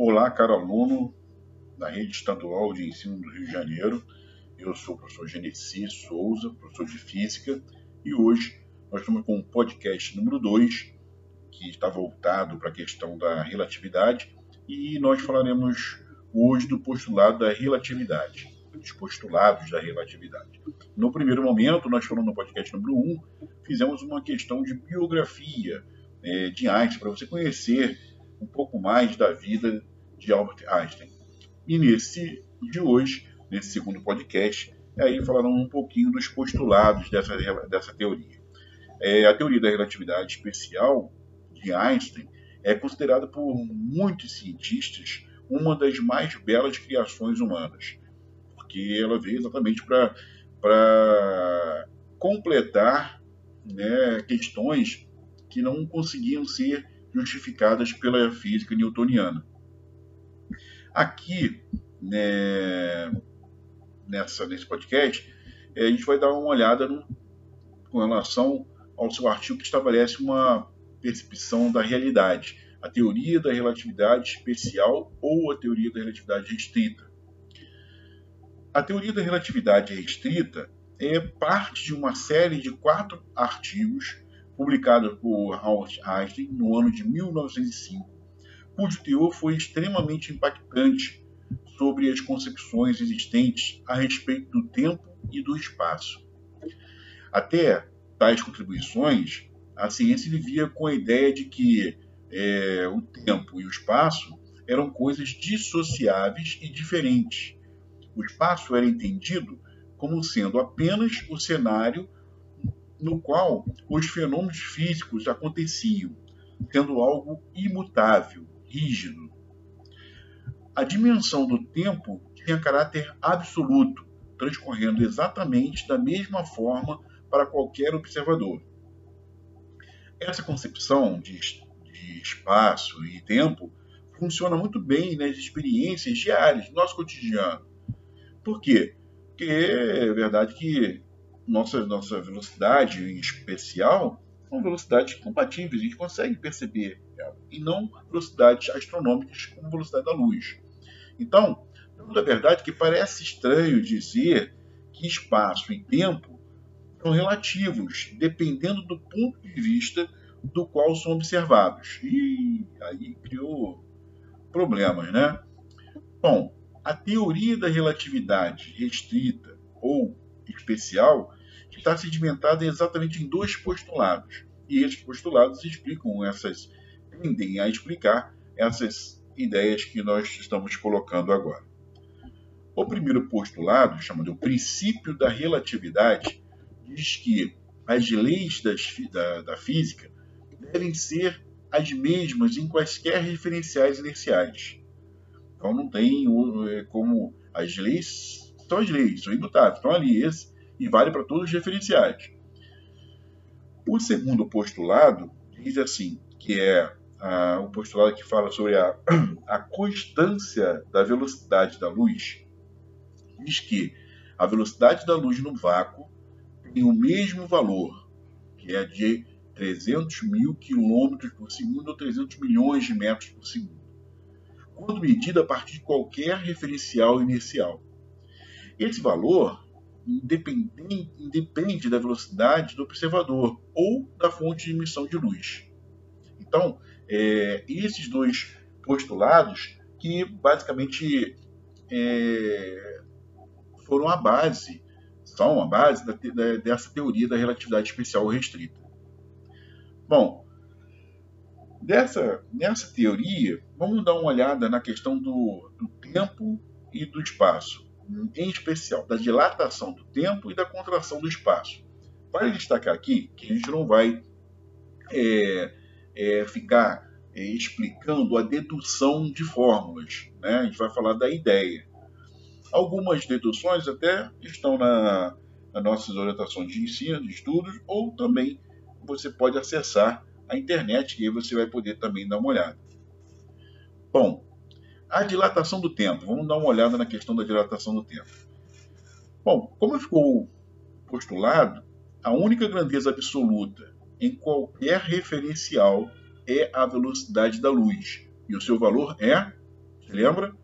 Olá, caro aluno da Rede Estadual de Ensino do Rio de Janeiro. Eu sou o professor Genesi Souza, professor de Física, e hoje nós estamos com o podcast número 2, que está voltado para a questão da relatividade, e nós falaremos hoje do postulado da relatividade, dos postulados da relatividade. No primeiro momento, nós falamos no podcast número 1, um, fizemos uma questão de biografia é, de Einstein, para você conhecer um pouco mais da vida de Albert Einstein. E nesse de hoje, nesse segundo podcast, aí falarão um pouquinho dos postulados dessa, dessa teoria. É, a teoria da relatividade especial de Einstein é considerada por muitos cientistas uma das mais belas criações humanas, porque ela veio exatamente para completar né, questões que não conseguiam ser justificadas pela física newtoniana. Aqui, né, nessa, nesse podcast, é, a gente vai dar uma olhada no, com relação ao seu artigo que estabelece uma percepção da realidade, a teoria da relatividade especial ou a teoria da relatividade restrita. A teoria da relatividade restrita é parte de uma série de quatro artigos publicada por Albert Einstein no ano de 1905, cujo teor foi extremamente impactante sobre as concepções existentes a respeito do tempo e do espaço. Até tais contribuições, a ciência vivia com a ideia de que é, o tempo e o espaço eram coisas dissociáveis e diferentes. O espaço era entendido como sendo apenas o cenário no qual os fenômenos físicos aconteciam, sendo algo imutável, rígido. A dimensão do tempo tinha caráter absoluto, transcorrendo exatamente da mesma forma para qualquer observador. Essa concepção de, de espaço e tempo funciona muito bem nas experiências diárias, no nosso cotidiano. Por quê? Porque é verdade que nossa, nossa velocidade em especial são velocidades compatíveis, a gente consegue perceber ela, e não velocidades astronômicas como a velocidade da luz. Então, é verdade que parece estranho dizer que espaço e tempo são relativos, dependendo do ponto de vista do qual são observados. E aí criou problemas, né? Bom, a teoria da relatividade restrita ou especial está sedimentada exatamente em dois postulados. E esses postulados explicam essas, tendem a explicar essas ideias que nós estamos colocando agora. O primeiro postulado, chamado o princípio da relatividade, diz que as leis das, da, da física devem ser as mesmas em quaisquer referenciais inerciais. Então não tem é, como as leis são as leis, são imutáveis, estão ali. Esse e vale para todos os referenciais. O segundo postulado diz assim, que é o postulado que fala sobre a, a constância da velocidade da luz, diz que a velocidade da luz no vácuo tem o mesmo valor, que é de 300 mil quilômetros por segundo ou 300 milhões de metros por segundo, quando medida a partir de qualquer referencial inercial. Esse valor independente, independe da velocidade do observador ou da fonte de emissão de luz. Então, é, esses dois postulados que basicamente é, foram a base, são a base da, da, dessa teoria da relatividade especial restrita. Bom, dessa, nessa teoria, vamos dar uma olhada na questão do, do tempo e do espaço em especial da dilatação do tempo e da contração do espaço. Vale destacar aqui que a gente não vai é, é, ficar é, explicando a dedução de fórmulas, né? a gente vai falar da ideia. Algumas deduções até estão na, nas nossas orientações de ensino, de estudos, ou também você pode acessar a internet e aí você vai poder também dar uma olhada. Bom, a dilatação do tempo. Vamos dar uma olhada na questão da dilatação do tempo. Bom, como ficou postulado, a única grandeza absoluta em qualquer referencial é a velocidade da luz. E o seu valor é lembra?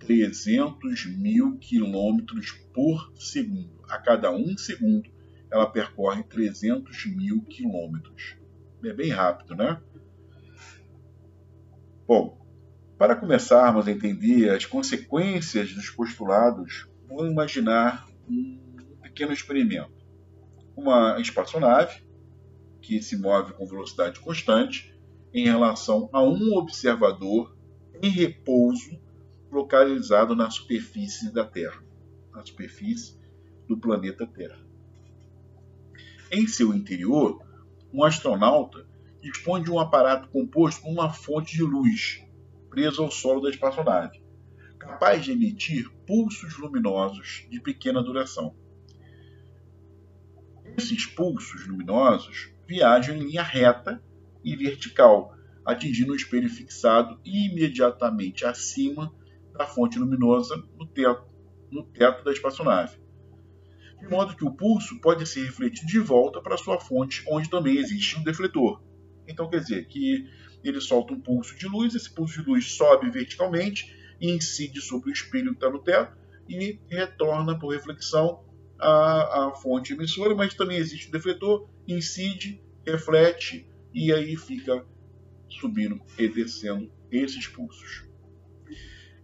300 mil quilômetros por segundo. A cada um segundo, ela percorre 300 mil quilômetros. É bem rápido, né? Bom, para começarmos a entender as consequências dos postulados, vamos imaginar um pequeno experimento. Uma espaçonave que se move com velocidade constante em relação a um observador em repouso localizado na superfície da Terra, na superfície do planeta Terra. Em seu interior, um astronauta dispõe de um aparato composto por uma fonte de luz presa ao solo da espaçonave, capaz de emitir pulsos luminosos de pequena duração. Esses pulsos luminosos viajam em linha reta e vertical, atingindo o espelho fixado imediatamente acima da fonte luminosa no teto, no teto da espaçonave. De modo que o pulso pode ser refletido de volta para sua fonte, onde também existe um defletor. Então quer dizer que ele solta um pulso de luz, esse pulso de luz sobe verticalmente e incide sobre o espelho que está no teto e retorna por reflexão à, à fonte emissora, mas também existe um defletor, incide, reflete e aí fica subindo e descendo esses pulsos.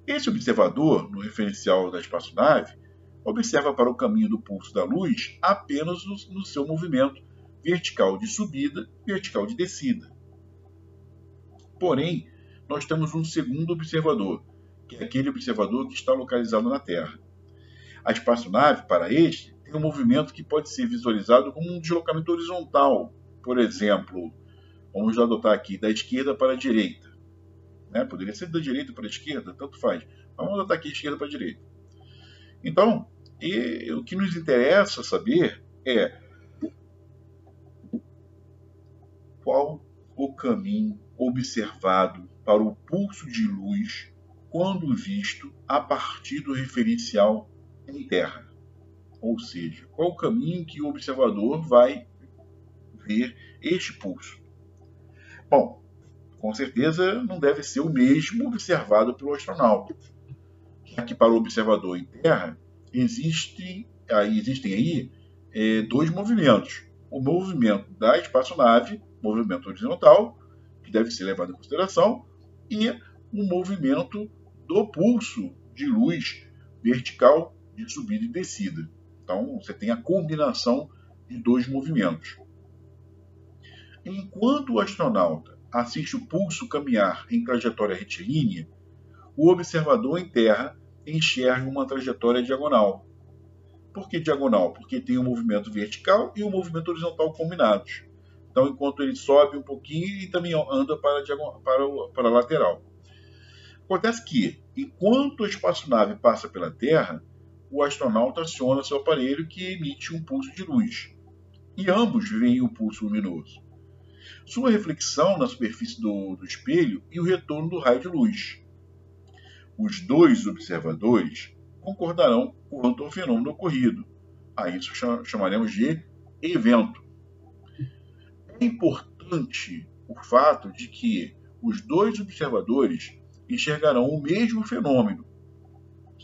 Esse observador, no referencial da espaçonave, observa para o caminho do pulso da luz apenas no, no seu movimento vertical de subida vertical de descida. Porém, nós temos um segundo observador, que é aquele observador que está localizado na Terra. A espaçonave, para este, tem um movimento que pode ser visualizado como um deslocamento horizontal. Por exemplo, vamos adotar aqui da esquerda para a direita. Né? Poderia ser da direita para a esquerda, tanto faz. Mas vamos adotar aqui esquerda para a direita. Então, e, o que nos interessa saber é qual o caminho observado para o pulso de luz quando visto a partir do referencial em terra. Ou seja, qual o caminho que o observador vai ver este pulso. Bom, com certeza não deve ser o mesmo observado pelo astronauta, já que para o observador em terra existe, aí, existem aí é, dois movimentos. O movimento da espaçonave, movimento horizontal, que deve ser levado em consideração, e o movimento do pulso de luz vertical de subida e descida. Então, você tem a combinação de dois movimentos. Enquanto o astronauta assiste o pulso caminhar em trajetória retilínea, o observador em terra enxerga uma trajetória diagonal. Por que diagonal? Porque tem o um movimento vertical e o um movimento horizontal combinados. Então, enquanto ele sobe um pouquinho, ele também anda para, para, para a lateral. Acontece que, enquanto a espaçonave passa pela Terra, o astronauta aciona seu aparelho que emite um pulso de luz. E ambos veem o pulso luminoso sua reflexão na superfície do, do espelho e o retorno do raio de luz. Os dois observadores concordarão quanto ao fenômeno ocorrido. A isso chamaremos de evento. É importante o fato de que os dois observadores enxergarão o mesmo fenômeno,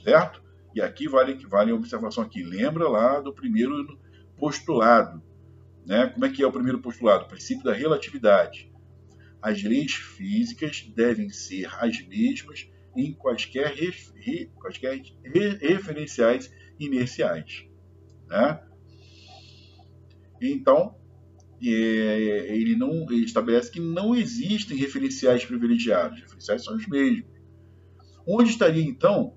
certo? E aqui vale vale a observação aqui. Lembra lá do primeiro postulado né? Como é que é o primeiro postulado? O princípio da relatividade. As leis físicas devem ser as mesmas em quaisquer, re, quaisquer re, referenciais inerciais. Né? Então, ele não ele estabelece que não existem referenciais privilegiados. Os referenciais são os mesmos. Onde estaria então?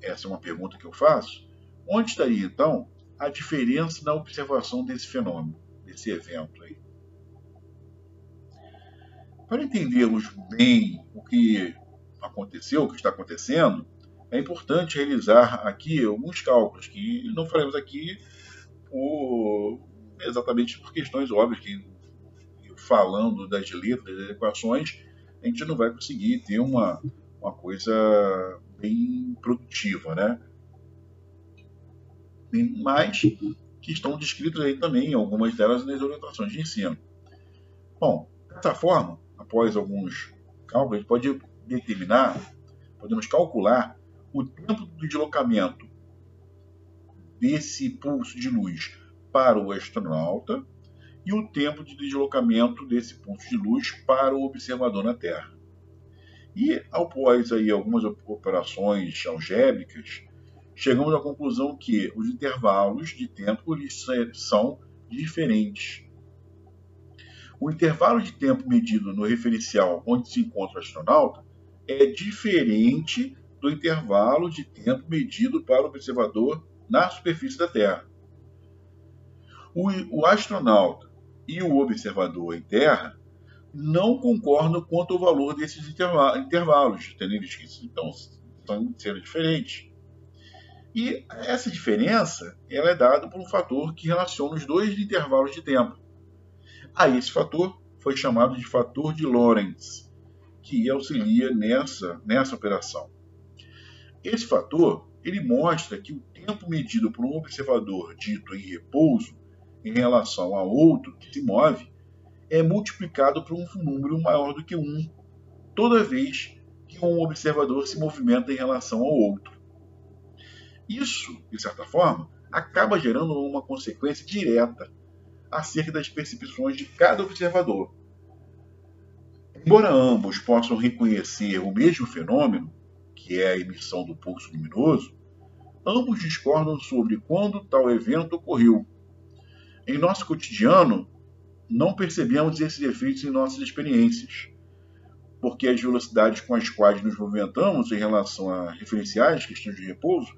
Essa é uma pergunta que eu faço. Onde estaria então a diferença na observação desse fenômeno, desse evento aí. Para entendermos bem o que aconteceu, o que está acontecendo, é importante realizar aqui alguns cálculos que não faremos aqui por, exatamente por questões óbvias que falando das letras, das equações, a gente não vai conseguir ter uma, uma coisa bem produtiva, né? mas que estão descritas aí também, algumas delas nas orientações de ensino. Bom, dessa forma, após alguns cálculos, a gente pode determinar, podemos calcular o tempo de deslocamento desse pulso de luz para o astronauta e o tempo de deslocamento desse pulso de luz para o observador na Terra. E após aí algumas operações algébricas, chegamos à conclusão que os intervalos de tempo são diferentes. O intervalo de tempo medido no referencial onde se encontra o astronauta é diferente do intervalo de tempo medido para o observador na superfície da Terra. O, o astronauta e o observador em Terra não concordam quanto ao valor desses intervalos, entendeu? Então, são ser diferentes. E essa diferença ela é dada por um fator que relaciona os dois intervalos de tempo. Aí esse fator foi chamado de fator de Lorentz, que auxilia nessa, nessa operação. Esse fator ele mostra que o tempo medido por um observador dito em repouso em relação a outro que se move é multiplicado por um número maior do que 1, toda vez que um observador se movimenta em relação ao outro. Isso, de certa forma, acaba gerando uma consequência direta acerca das percepções de cada observador. Embora ambos possam reconhecer o mesmo fenômeno, que é a emissão do pulso luminoso, ambos discordam sobre quando tal evento ocorreu. Em nosso cotidiano, não percebemos esses efeitos em nossas experiências, porque as velocidades com as quais nos movimentamos em relação a referenciais, questões de repouso,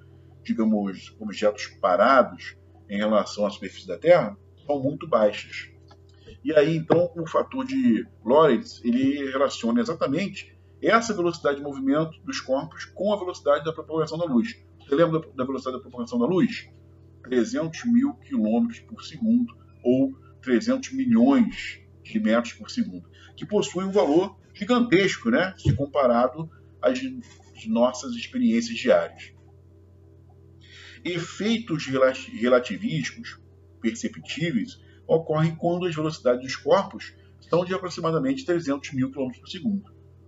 digamos, objetos parados em relação à superfície da Terra, são muito baixas. E aí, então, o fator de Lorentz, ele relaciona exatamente essa velocidade de movimento dos corpos com a velocidade da propagação da luz. Você lembra da velocidade da propagação da luz? 300 mil quilômetros por segundo, ou 300 milhões de metros por segundo, que possui um valor gigantesco, né, se comparado às nossas experiências diárias. Efeitos relativísticos perceptíveis ocorrem quando as velocidades dos corpos são de aproximadamente 300 mil km por segundo,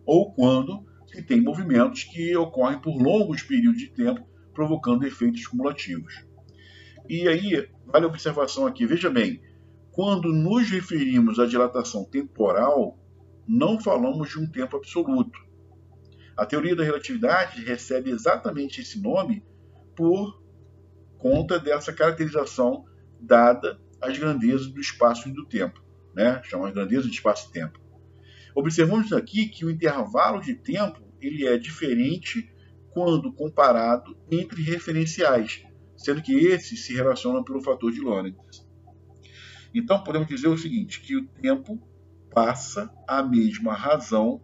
ou quando se tem movimentos que ocorrem por longos períodos de tempo, provocando efeitos cumulativos. E aí, vale a observação aqui, veja bem, quando nos referimos à dilatação temporal, não falamos de um tempo absoluto. A teoria da relatividade recebe exatamente esse nome por conta dessa caracterização dada às grandezas do espaço e do tempo, né? Chama as grandezas de espaço e tempo. Observamos aqui que o intervalo de tempo ele é diferente quando comparado entre referenciais, sendo que esses se relacionam pelo fator de Lorentz. Então podemos dizer o seguinte, que o tempo passa a mesma razão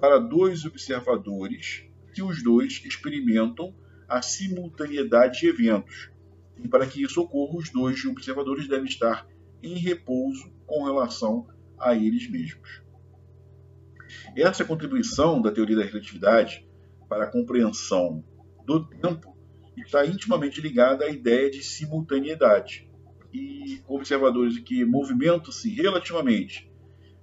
para dois observadores que os dois experimentam a simultaneidade de eventos. E para que isso ocorra, os dois observadores devem estar em repouso com relação a eles mesmos. Essa contribuição da teoria da relatividade para a compreensão do tempo está intimamente ligada à ideia de simultaneidade. E observadores que movimentam-se relativamente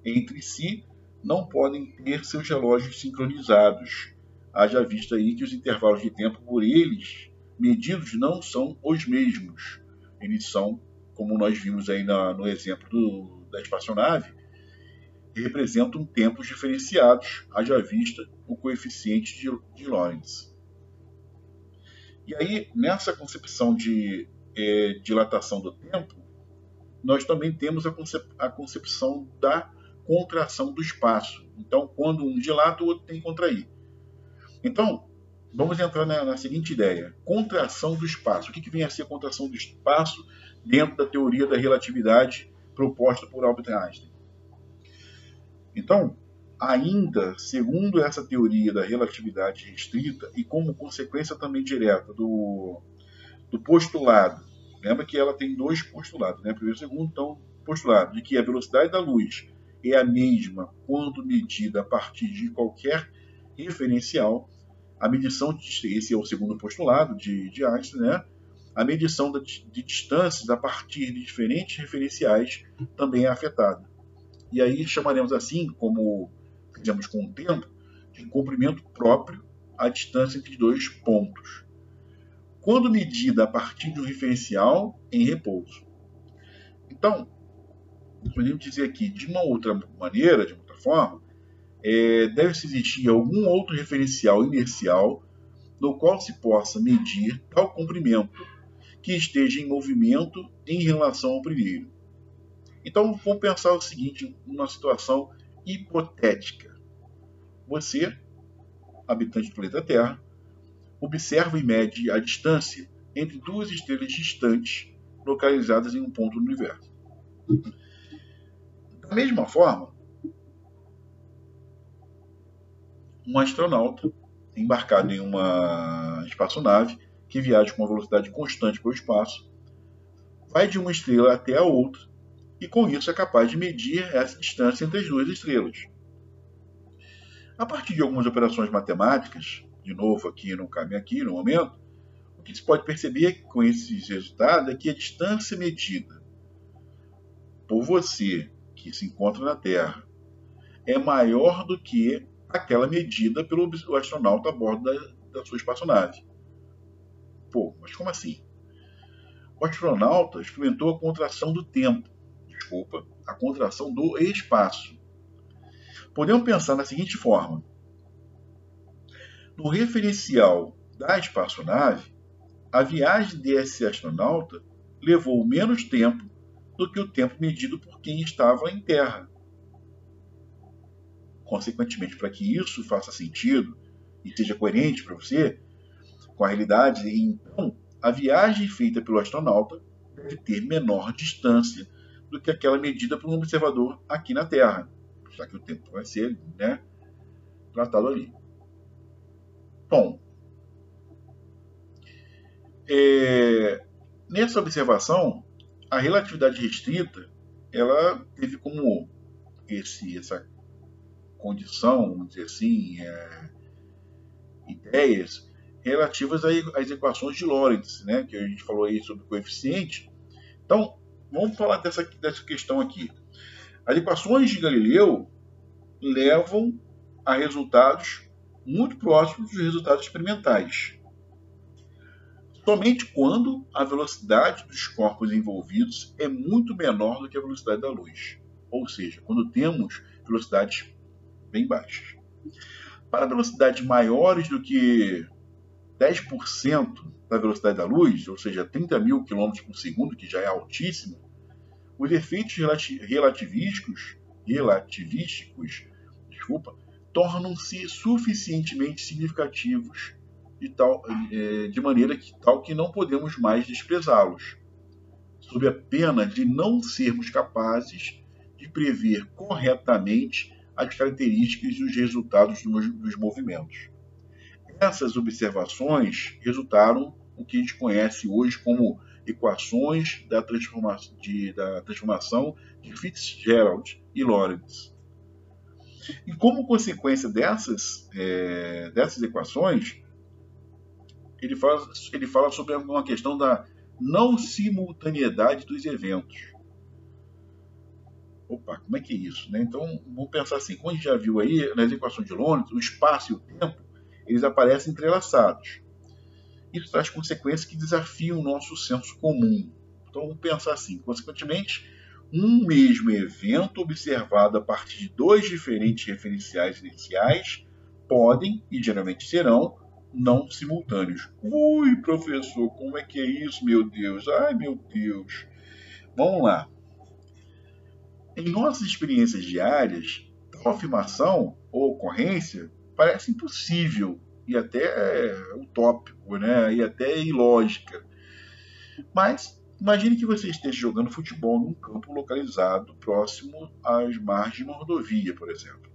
entre si não podem ter seus relógios sincronizados, haja vista aí que os intervalos de tempo por eles medidos não são os mesmos. Eles são, como nós vimos aí na, no exemplo do, da espaçonave, representam tempos diferenciados, haja vista o coeficiente de, de Lorentz. E aí, nessa concepção de é, dilatação do tempo, nós também temos a, concep a concepção da contração do espaço. Então, quando um dilata, o outro tem que contrair. Então, vamos entrar na, na, seguinte ideia: contração do espaço. O que, que vem a ser contração do espaço dentro da teoria da relatividade proposta por Albert Einstein? Então, ainda segundo essa teoria da relatividade restrita e como consequência também direta do, do postulado, lembra que ela tem dois postulados, né? primeiro e segundo, então postulado de que a velocidade da luz é a mesma quando medida a partir de qualquer referencial, a medição, esse é o segundo postulado de, de Einstein, né? a medição de distâncias a partir de diferentes referenciais também é afetada. E aí chamaremos assim, como fizemos com o tempo, de comprimento próprio à distância entre dois pontos, quando medida a partir de um referencial em repouso. Então, podemos dizer aqui, de uma outra maneira, de outra forma, é, deve-se existir algum outro referencial inercial no qual se possa medir tal comprimento que esteja em movimento em relação ao primeiro. Então, vamos pensar o seguinte, uma situação hipotética. Você, habitante do planeta Terra, observa e mede a distância entre duas estrelas distantes localizadas em um ponto do universo. Da mesma forma, um astronauta embarcado em uma espaçonave que viaja com uma velocidade constante pelo espaço vai de uma estrela até a outra e com isso é capaz de medir essa distância entre as duas estrelas. A partir de algumas operações matemáticas, de novo aqui no caminho aqui no momento, o que se pode perceber com esses resultados é que a distância medida por você que se encontra na Terra é maior do que aquela medida pelo astronauta a bordo da, da sua espaçonave. Pô, mas como assim? O astronauta experimentou a contração do tempo desculpa, a contração do espaço. Podemos pensar da seguinte forma: no referencial da espaçonave, a viagem desse astronauta levou menos tempo do que o tempo medido por quem estava em Terra. Consequentemente, para que isso faça sentido e seja coerente para você com a realidade, então a viagem feita pelo astronauta deve ter menor distância do que aquela medida por um observador aqui na Terra, já que o tempo vai ser né, tratado ali. Bom, é, nessa observação, a relatividade restrita ela teve como esse, essa condição, vamos dizer assim, é, ideias relativas às equações de Lorentz, né, que a gente falou aí sobre coeficiente. Então, vamos falar dessa, dessa questão aqui. As equações de Galileu levam a resultados muito próximos dos resultados experimentais. Somente quando a velocidade dos corpos envolvidos é muito menor do que a velocidade da luz. Ou seja, quando temos velocidades bem baixas. Para velocidades maiores do que 10% da velocidade da luz, ou seja, 30 mil km por segundo, que já é altíssima, os efeitos relativísticos, relativísticos desculpa, tornam-se suficientemente significativos de, tal, é, de maneira que tal que não podemos mais desprezá-los, sob a pena de não sermos capazes de prever corretamente as características e os resultados dos movimentos. Essas observações resultaram o que a gente conhece hoje como equações da, de, da transformação de Fitzgerald e Lorentz. E como consequência dessas, é, dessas equações, ele fala, ele fala sobre uma questão da não simultaneidade dos eventos. Opa, como é que é isso? Né? Então, vamos pensar assim, como a gente já viu aí, nas equações de Lorentz, o espaço e o tempo, eles aparecem entrelaçados isso traz consequências que desafiam o nosso senso comum. Então vamos pensar assim, consequentemente, um mesmo evento observado a partir de dois diferentes referenciais iniciais podem, e geralmente serão, não simultâneos. Ui, professor, como é que é isso, meu Deus? Ai, meu Deus. Vamos lá. Em nossas experiências diárias, tal afirmação ou ocorrência parece impossível e até utópico, né? e até ilógica. Mas imagine que você esteja jogando futebol num campo localizado próximo às margens de uma rodovia, por exemplo.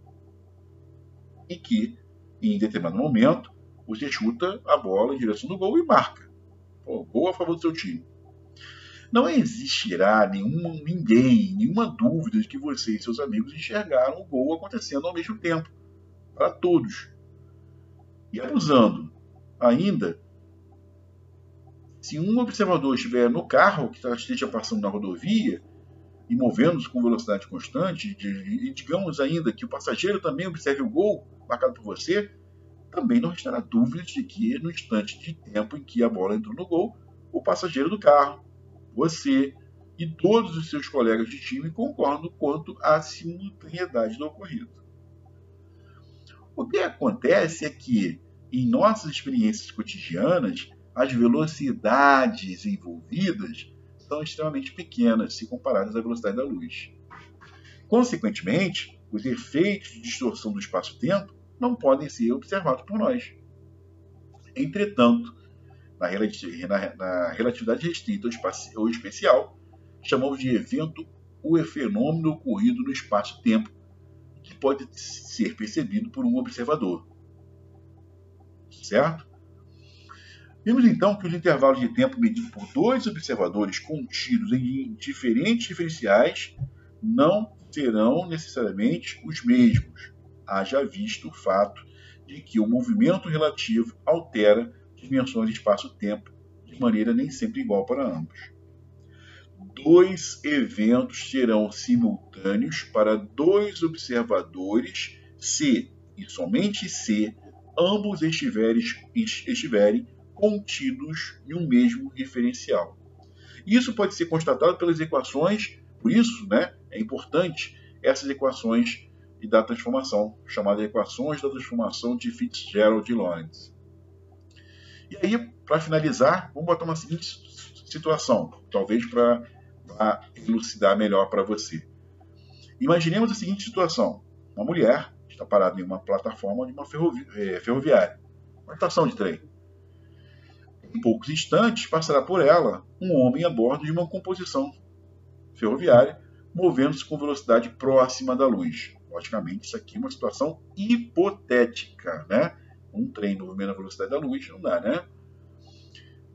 E que, em determinado momento, você chuta a bola em direção do gol e marca. Pô, gol a favor do seu time. Não existirá nenhuma, ninguém, nenhuma dúvida de que você e seus amigos enxergaram o gol acontecendo ao mesmo tempo. Para todos. E abusando ainda, se um observador estiver no carro que esteja passando na rodovia, e movendo-se com velocidade constante, e digamos ainda que o passageiro também observe o gol marcado por você, também não restará dúvida de que, no instante de tempo em que a bola entrou no gol, o passageiro do carro, você e todos os seus colegas de time concordam quanto à simultaneidade do ocorrido. O que acontece é que, em nossas experiências cotidianas, as velocidades envolvidas são extremamente pequenas se comparadas à velocidade da luz. Consequentemente, os efeitos de distorção do espaço-tempo não podem ser observados por nós. Entretanto, na, relatividade restrita ou especial, chamamos de evento o fenômeno ocorrido no espaço-tempo que pode ser percebido por um observador. Certo? Vimos então que os intervalos de tempo medidos por dois observadores contidos em diferentes referenciais não serão necessariamente os mesmos, haja visto o fato de que o movimento relativo altera dimensões espaço-tempo de maneira nem sempre igual para ambos. Dois eventos serão simultâneos para dois observadores se, e somente se, ambos estiverem, estiverem contidos em um mesmo referencial. Isso pode ser constatado pelas equações, por isso né, é importante essas equações da transformação, chamadas equações da transformação de Fitzgerald e Lorentz. E aí, para finalizar, vamos botar uma seguinte situação, talvez para elucidar melhor para você. Imaginemos a seguinte situação: uma mulher está parada em uma plataforma de uma ferrovi é, ferroviária, uma estação de trem. Em poucos instantes passará por ela um homem a bordo de uma composição ferroviária, movendo-se com velocidade próxima da luz. Logicamente, isso aqui é uma situação hipotética, né? Um trem movimento a velocidade da luz não dá, né?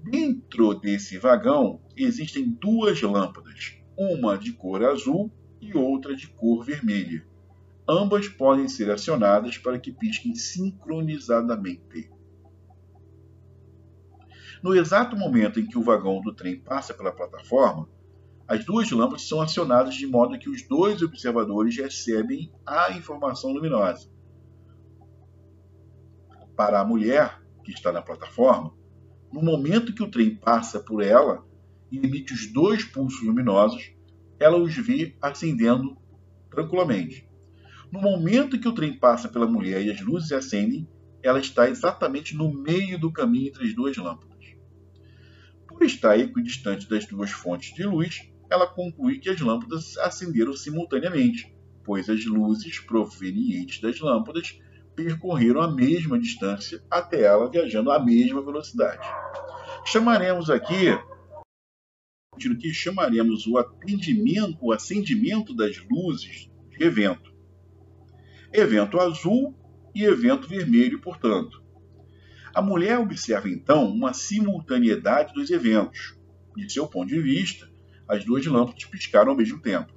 Dentro desse vagão existem duas lâmpadas, uma de cor azul e outra de cor vermelha. Ambas podem ser acionadas para que pisquem sincronizadamente. No exato momento em que o vagão do trem passa pela plataforma, as duas lâmpadas são acionadas de modo que os dois observadores recebem a informação luminosa. Para a mulher que está na plataforma, no momento que o trem passa por ela e emite os dois pulsos luminosos, ela os vê acendendo tranquilamente. No momento que o trem passa pela mulher e as luzes acendem, ela está exatamente no meio do caminho entre as duas lâmpadas. Por estar equidistante das duas fontes de luz, ela conclui que as lâmpadas acenderam simultaneamente, pois as luzes provenientes das lâmpadas percorreram a mesma distância até ela viajando à mesma velocidade. Chamaremos aqui que chamaremos o atendimento, o acendimento das luzes de evento. Evento azul e evento vermelho, portanto. A mulher observa então uma simultaneidade dos eventos. De seu ponto de vista, as duas lâmpadas piscaram ao mesmo tempo.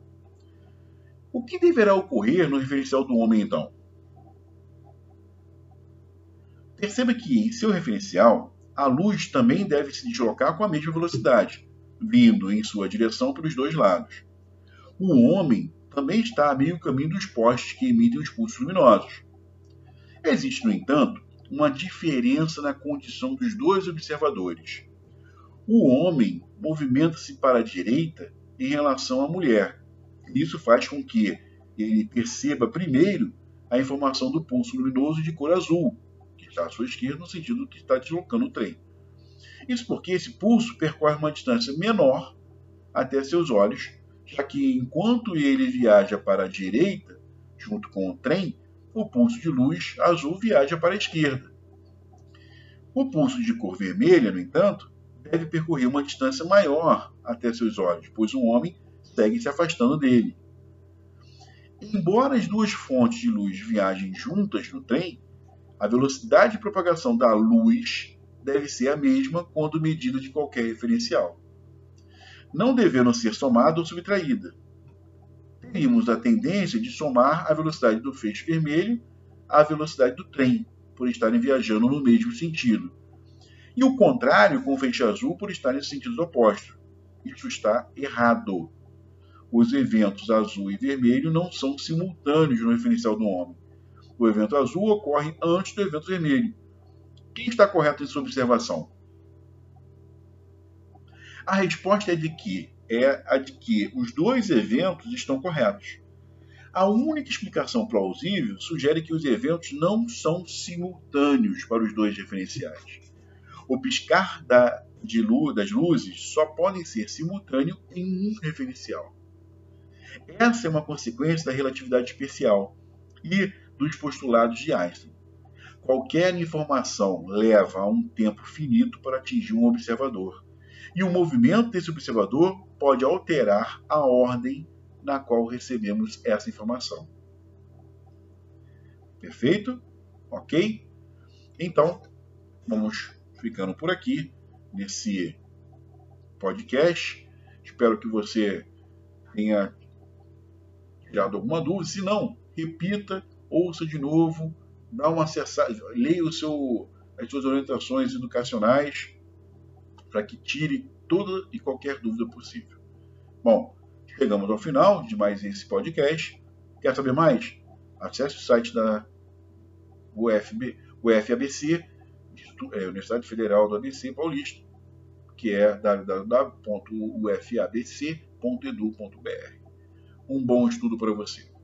O que deverá ocorrer no referencial do homem então? Perceba que em seu referencial, a luz também deve se deslocar com a mesma velocidade, vindo em sua direção pelos dois lados. O homem também está a meio caminho dos postes que emitem os pulsos luminosos. Existe, no entanto, uma diferença na condição dos dois observadores. O homem movimenta-se para a direita em relação à mulher. Isso faz com que ele perceba primeiro a informação do pulso luminoso de cor azul, que está à sua esquerda, no sentido que está deslocando o trem. Isso porque esse pulso percorre uma distância menor até seus olhos, já que enquanto ele viaja para a direita, junto com o trem, o pulso de luz azul viaja para a esquerda. O pulso de cor vermelha, no entanto, deve percorrer uma distância maior até seus olhos, pois o homem segue se afastando dele. Embora as duas fontes de luz viajem juntas no trem, a velocidade de propagação da luz deve ser a mesma quando medida de qualquer referencial. Não devendo ser somada ou subtraída, teríamos a tendência de somar a velocidade do feixe vermelho à velocidade do trem, por estarem viajando no mesmo sentido. E o contrário com o feixe azul por estarem em sentidos opostos. Isso está errado. os eventos azul e vermelho não são simultâneos no referencial do homem. O evento azul ocorre antes do evento vermelho. Quem está correto em sua observação? A resposta é de que é a de que os dois eventos estão corretos. A única explicação plausível sugere que os eventos não são simultâneos para os dois referenciais. O piscar da, luz, das luzes só podem ser simultâneo em um referencial. Essa é uma consequência da relatividade especial e dos postulados de Einstein. Qualquer informação leva a um tempo finito para atingir um observador, e o movimento desse observador pode alterar a ordem na qual recebemos essa informação. Perfeito? Ok? Então, vamos ficando por aqui nesse podcast. Espero que você tenha tirado alguma dúvida. Se não, repita, ouça de novo, dá uma acessada, leia o seu, as suas orientações educacionais para que tire toda e qualquer dúvida possível. Bom, chegamos ao final de mais esse podcast. Quer saber mais? Acesse o site da UFB, UFABC, é, Universidade Federal do ABC Paulista, que é www.ufabc.edu.br. Um bom estudo para você.